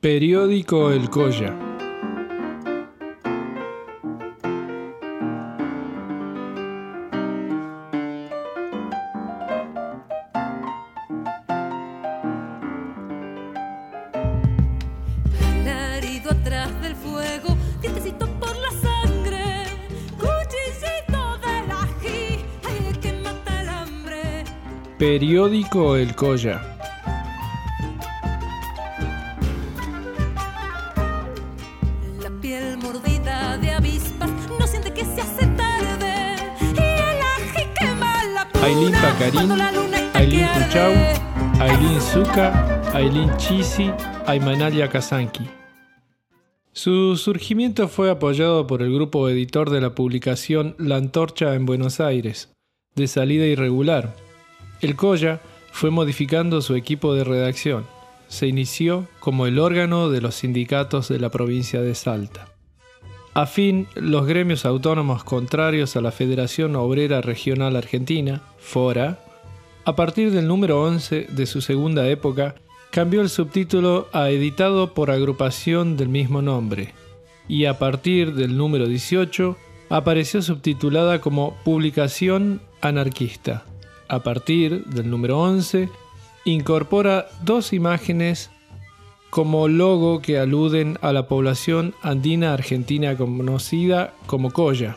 Periódico El Colla. herido atrás del fuego, dientecito por la sangre, cuchillito del ají, ay, el que mata el hambre. Periódico El Colla. Piel mordida de avispas no siente que se hace tarde, y el ají quema la puna Ailín Pacarín, Ailín. Cuchau, Ailín Zuka, Ailín Chisi, Aymanalia Kazanki. Su surgimiento fue apoyado por el grupo editor de la publicación La Antorcha en Buenos Aires, de salida irregular. El Colla fue modificando su equipo de redacción. Se inició como el órgano de los sindicatos de la provincia de Salta. A fin, los gremios autónomos contrarios a la Federación Obrera Regional Argentina, FORA, a partir del número 11 de su segunda época, cambió el subtítulo a editado por agrupación del mismo nombre, y a partir del número 18 apareció subtitulada como Publicación Anarquista. A partir del número 11 incorpora dos imágenes como logo que aluden a la población andina argentina conocida como Coya.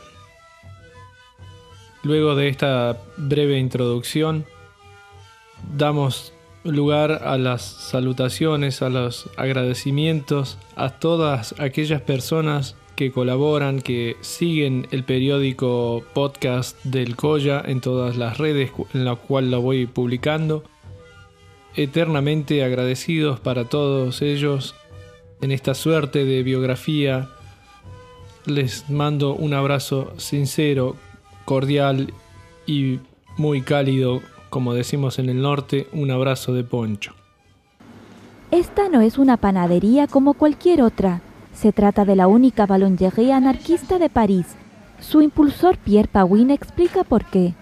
Luego de esta breve introducción, damos lugar a las salutaciones, a los agradecimientos a todas aquellas personas que colaboran, que siguen el periódico podcast del Coya en todas las redes en la cual lo voy publicando. Eternamente agradecidos para todos ellos en esta suerte de biografía. Les mando un abrazo sincero, cordial y muy cálido como decimos en el norte, un abrazo de poncho. Esta no es una panadería como cualquier otra. Se trata de la única boulangerie anarquista de París. Su impulsor Pierre Pawin explica por qué.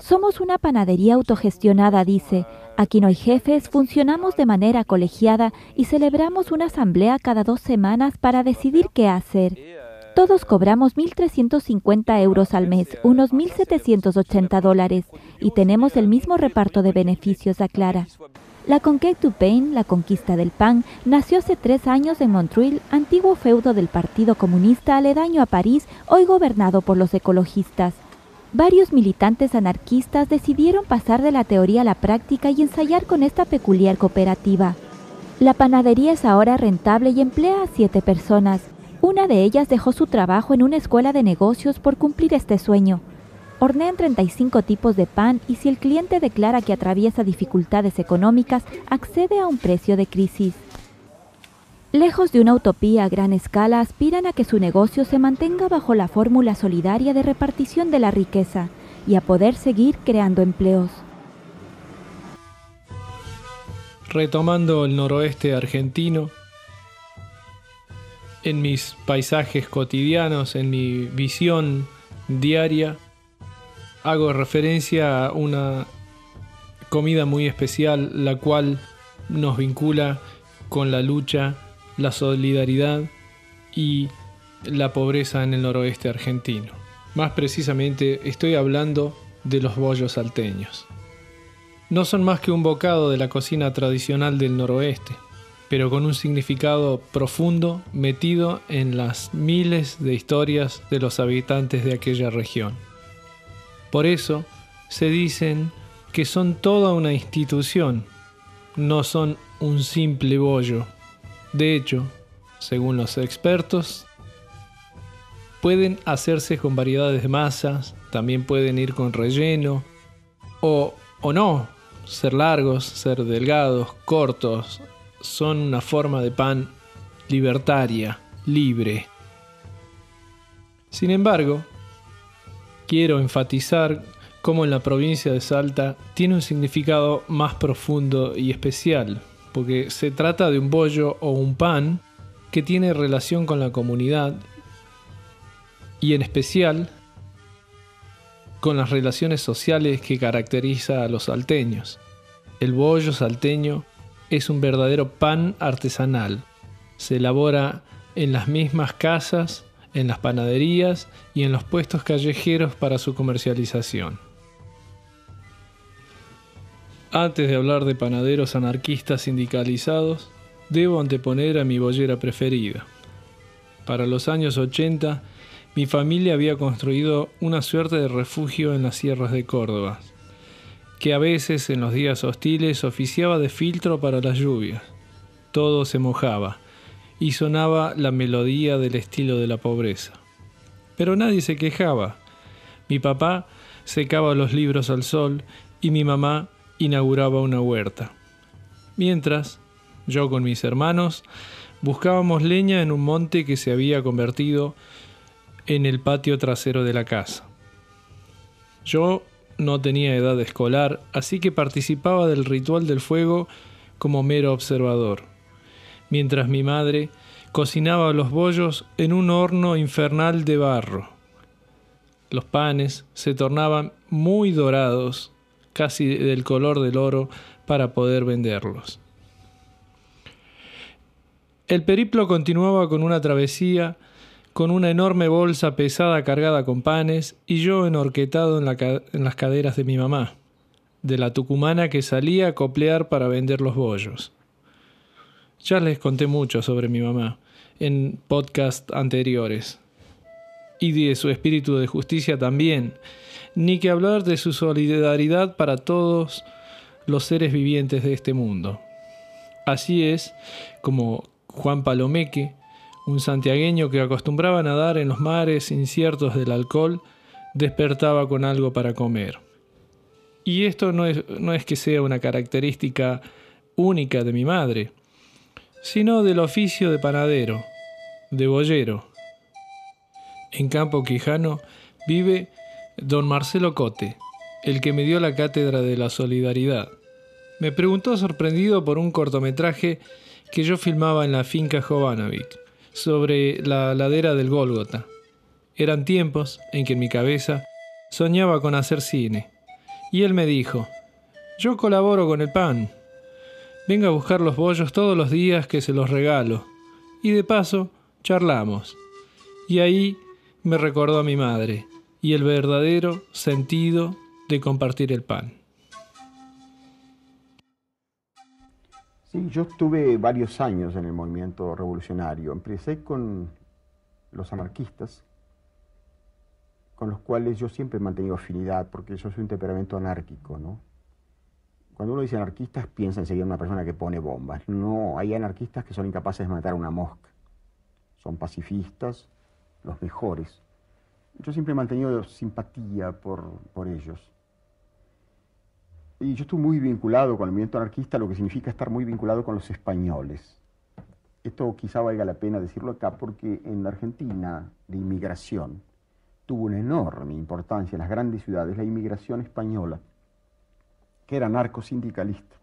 Somos una panadería autogestionada, dice. Aquí no hay jefes, funcionamos de manera colegiada y celebramos una asamblea cada dos semanas para decidir qué hacer. Todos cobramos 1.350 euros al mes, unos 1.780 dólares, y tenemos el mismo reparto de beneficios, aclara. La Conquête du Pain, la conquista del pan, nació hace tres años en Montreuil, antiguo feudo del Partido Comunista aledaño a París, hoy gobernado por los ecologistas. Varios militantes anarquistas decidieron pasar de la teoría a la práctica y ensayar con esta peculiar cooperativa. La panadería es ahora rentable y emplea a siete personas. Una de ellas dejó su trabajo en una escuela de negocios por cumplir este sueño. Hornean 35 tipos de pan y si el cliente declara que atraviesa dificultades económicas, accede a un precio de crisis. Lejos de una utopía a gran escala, aspiran a que su negocio se mantenga bajo la fórmula solidaria de repartición de la riqueza y a poder seguir creando empleos. Retomando el noroeste argentino, en mis paisajes cotidianos, en mi visión diaria, hago referencia a una comida muy especial, la cual nos vincula con la lucha, la solidaridad y la pobreza en el noroeste argentino. Más precisamente estoy hablando de los bollos salteños. No son más que un bocado de la cocina tradicional del noroeste, pero con un significado profundo metido en las miles de historias de los habitantes de aquella región. Por eso se dicen que son toda una institución, no son un simple bollo. De hecho, según los expertos, pueden hacerse con variedades de masas, también pueden ir con relleno, o, o no, ser largos, ser delgados, cortos, son una forma de pan libertaria, libre. Sin embargo, quiero enfatizar cómo en la provincia de Salta tiene un significado más profundo y especial, porque se trata de un bollo o un pan que tiene relación con la comunidad y en especial con las relaciones sociales que caracteriza a los salteños. El bollo salteño es un verdadero pan artesanal. Se elabora en las mismas casas, en las panaderías y en los puestos callejeros para su comercialización. Antes de hablar de panaderos anarquistas sindicalizados, debo anteponer a mi bollera preferida. Para los años 80, mi familia había construido una suerte de refugio en las sierras de Córdoba, que a veces en los días hostiles oficiaba de filtro para las lluvias. Todo se mojaba y sonaba la melodía del estilo de la pobreza. Pero nadie se quejaba. Mi papá secaba los libros al sol y mi mamá inauguraba una huerta. Mientras, yo con mis hermanos buscábamos leña en un monte que se había convertido en el patio trasero de la casa. Yo no tenía edad escolar, así que participaba del ritual del fuego como mero observador, mientras mi madre cocinaba los bollos en un horno infernal de barro. Los panes se tornaban muy dorados casi del color del oro, para poder venderlos. El periplo continuaba con una travesía, con una enorme bolsa pesada cargada con panes y yo enorquetado en, en las caderas de mi mamá, de la tucumana que salía a coplear para vender los bollos. Ya les conté mucho sobre mi mamá en podcast anteriores. Y de su espíritu de justicia también, ni que hablar de su solidaridad para todos los seres vivientes de este mundo. Así es como Juan Palomeque, un santiagueño que acostumbraba a nadar en los mares inciertos del alcohol, despertaba con algo para comer. Y esto no es, no es que sea una característica única de mi madre, sino del oficio de panadero, de boyero. En Campo Quijano vive Don Marcelo Cote, el que me dio la cátedra de la solidaridad. Me preguntó sorprendido por un cortometraje que yo filmaba en la finca Jovanovic, sobre la ladera del Gólgota. Eran tiempos en que en mi cabeza soñaba con hacer cine. Y él me dijo, yo colaboro con el pan. Venga a buscar los bollos todos los días que se los regalo. Y de paso, charlamos. Y ahí me recordó a mi madre y el verdadero sentido de compartir el pan. Sí, yo estuve varios años en el movimiento revolucionario. Empecé con los anarquistas, con los cuales yo siempre he mantenido afinidad, porque yo soy un temperamento anárquico, ¿no? Cuando uno dice anarquistas, piensa enseguida en una persona que pone bombas. No, hay anarquistas que son incapaces de matar una mosca. Son pacifistas, los mejores. Yo siempre he mantenido simpatía por, por ellos. Y yo estuve muy vinculado con el movimiento anarquista, lo que significa estar muy vinculado con los españoles. Esto quizá valga la pena decirlo acá porque en la Argentina la inmigración tuvo una enorme importancia en las grandes ciudades, la inmigración española, que era narcosindicalista.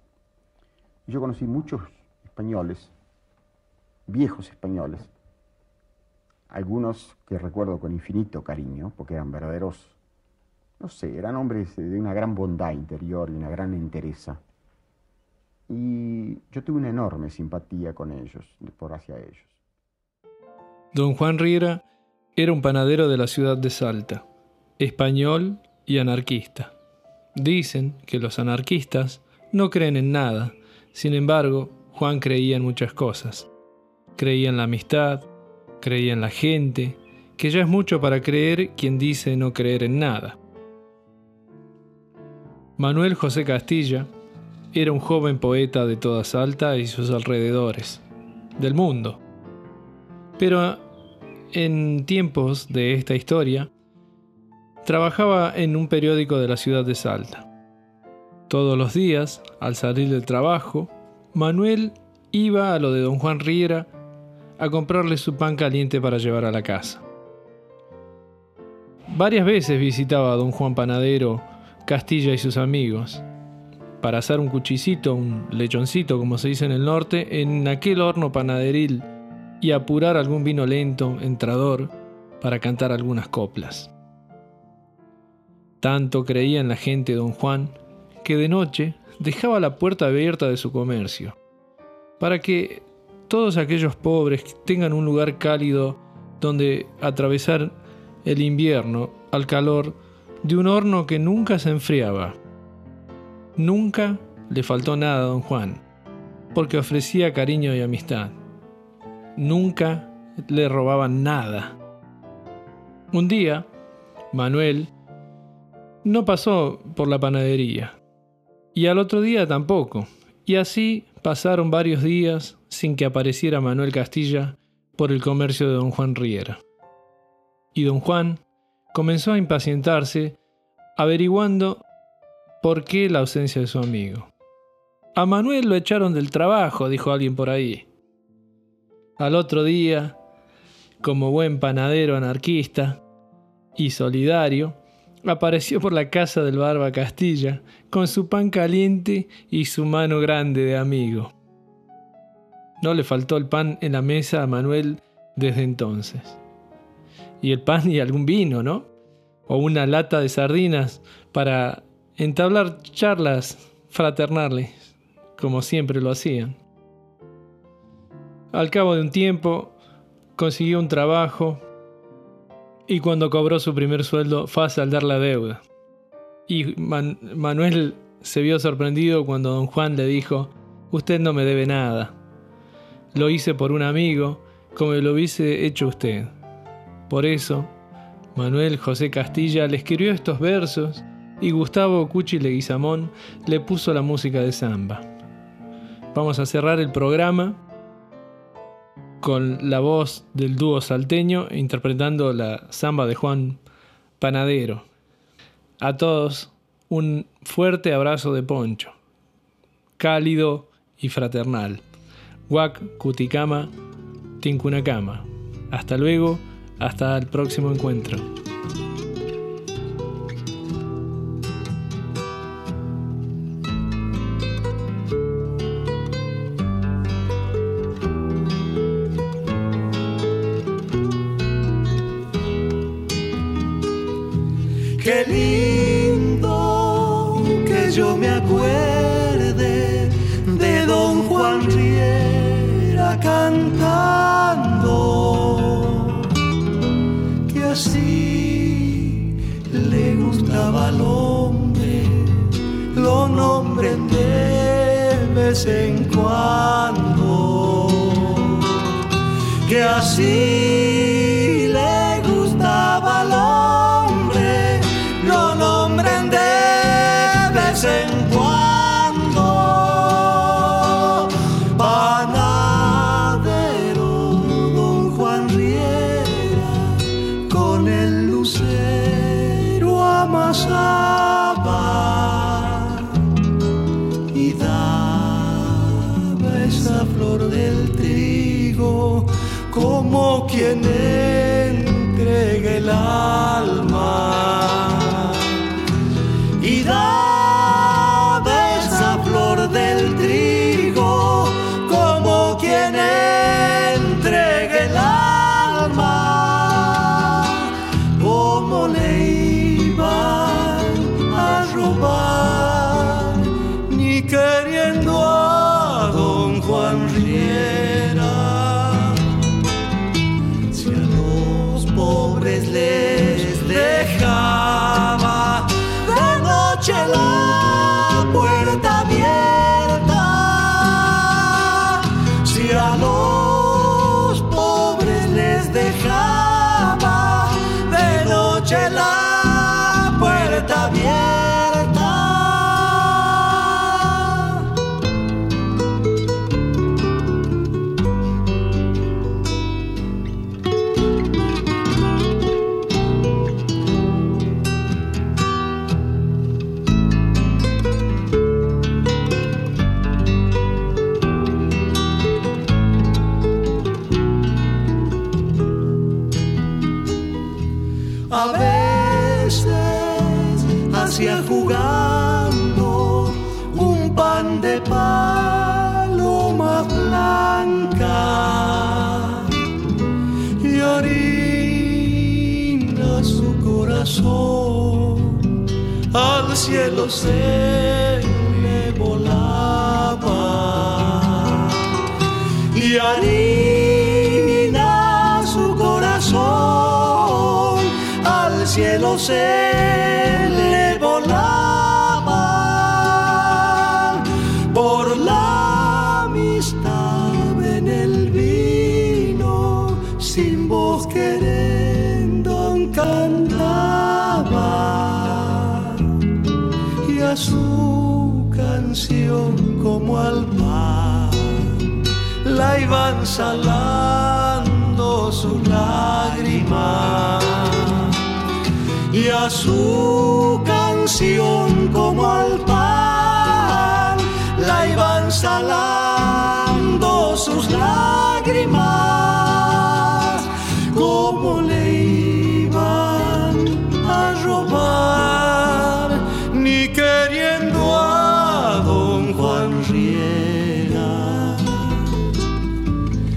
Yo conocí muchos españoles, viejos españoles, algunos que recuerdo con infinito cariño, porque eran verdaderos, no sé, eran hombres de una gran bondad interior y una gran entereza. Y yo tuve una enorme simpatía con ellos, por hacia ellos. Don Juan Riera era un panadero de la ciudad de Salta, español y anarquista. Dicen que los anarquistas no creen en nada, sin embargo, Juan creía en muchas cosas. Creía en la amistad, creía en la gente, que ya es mucho para creer quien dice no creer en nada. Manuel José Castilla era un joven poeta de toda Salta y sus alrededores, del mundo. Pero en tiempos de esta historia, trabajaba en un periódico de la ciudad de Salta. Todos los días, al salir del trabajo, Manuel iba a lo de don Juan Riera a comprarle su pan caliente para llevar a la casa. Varias veces visitaba a don Juan Panadero, Castilla y sus amigos, para hacer un cuchicito, un lechoncito, como se dice en el norte, en aquel horno panaderil y apurar algún vino lento, entrador, para cantar algunas coplas. Tanto creía en la gente don Juan que de noche dejaba la puerta abierta de su comercio, para que todos aquellos pobres tengan un lugar cálido donde atravesar el invierno al calor de un horno que nunca se enfriaba. Nunca le faltó nada a don Juan, porque ofrecía cariño y amistad. Nunca le robaban nada. Un día, Manuel no pasó por la panadería, y al otro día tampoco, y así pasaron varios días sin que apareciera Manuel Castilla por el comercio de don Juan Riera. Y don Juan comenzó a impacientarse, averiguando por qué la ausencia de su amigo. A Manuel lo echaron del trabajo, dijo alguien por ahí. Al otro día, como buen panadero anarquista y solidario, apareció por la casa del Barba Castilla con su pan caliente y su mano grande de amigo. No le faltó el pan en la mesa a Manuel desde entonces. Y el pan y algún vino, ¿no? O una lata de sardinas para entablar charlas fraternales, como siempre lo hacían. Al cabo de un tiempo, consiguió un trabajo y cuando cobró su primer sueldo fue a saldar la deuda. Y Manuel se vio sorprendido cuando don Juan le dijo, usted no me debe nada. Lo hice por un amigo, como lo hubiese hecho usted. Por eso, Manuel José Castilla le escribió estos versos y Gustavo Cuchi Leguizamón le puso la música de samba. Vamos a cerrar el programa con la voz del dúo salteño interpretando la samba de Juan Panadero. A todos un fuerte abrazo de poncho, cálido y fraternal. Huac, Cuticama, Tincunacama. Hasta luego, hasta el próximo encuentro. Qué lindo que yo me acuerde de don Juan Riera cantando, que así le gustaba al hombre, lo nombren de vez en cuando, que así jugando un pan de paloma blanca y harina su corazón. Se le volaba y harina su corazón. Al cielo se como al pan la iban salando sus lágrimas. Y a su canción como al pan la iban salando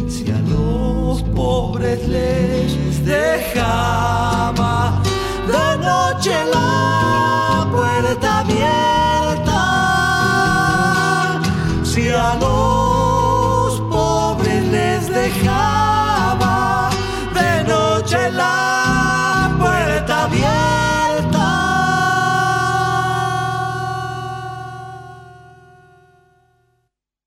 Si a los pobres les dejaba